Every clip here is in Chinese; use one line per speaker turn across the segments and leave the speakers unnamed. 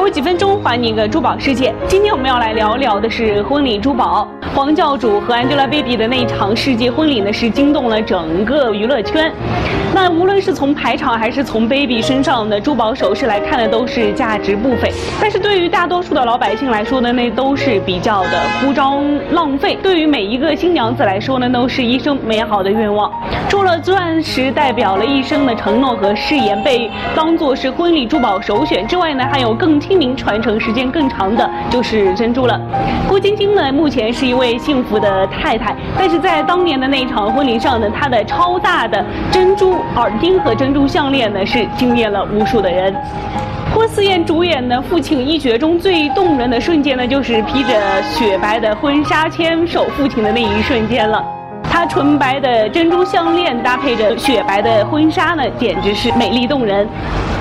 有几分钟还你一个珠宝世界。今天我们要来聊聊的是婚礼珠宝。黄教主和 Angelababy 的那场世纪婚礼呢，是惊动了整个娱乐圈。那无论是从排场还是从 Baby 身上的珠宝首饰来看呢，都是价值不菲。但是对于大多数的老百姓来说呢，那都是比较的铺张浪费。对于每一个新娘子来说呢，都是一生美好的愿望。除了钻石代表了一生的承诺和誓言，被当做是婚礼珠宝首选之外呢，还有更亲民、传承时间更长的，就是珍珠了。郭晶晶呢，目前是一位幸福的太太，但是在当年的那场婚礼上呢，她的超大的珍珠耳钉和珍珠项链呢，是惊艳了无数的人。郭思燕主演的《父亲一角》中最动人的瞬间呢，就是披着雪白的婚纱牵手父亲的那一瞬间了。她纯白的珍珠项链搭配着雪白的婚纱呢，简直是美丽动人。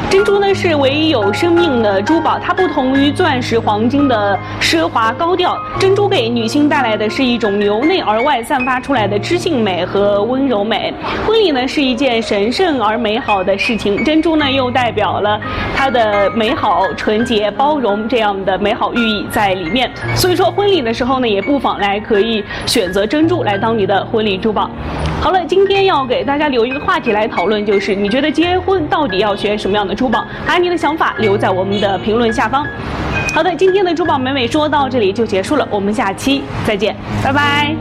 珍珠呢是唯一有生命的珠宝，它不同于钻石、黄金的奢华高调。珍珠给女性带来的是一种由内而外散发出来的知性美和温柔美。婚礼呢是一件神圣而美好的事情，珍珠呢又代表了它的美好、纯洁、包容这样的美好寓意在里面。所以说婚礼的时候呢，也不妨来可以选择珍珠来当你的婚礼珠宝。好了，今天要给大家留一个话题来讨论，就是你觉得结婚到底要选什么样的珠宝？把你的想法留在我们的评论下方。好的，今天的珠宝美美说到这里就结束了，我们下期再见，拜拜。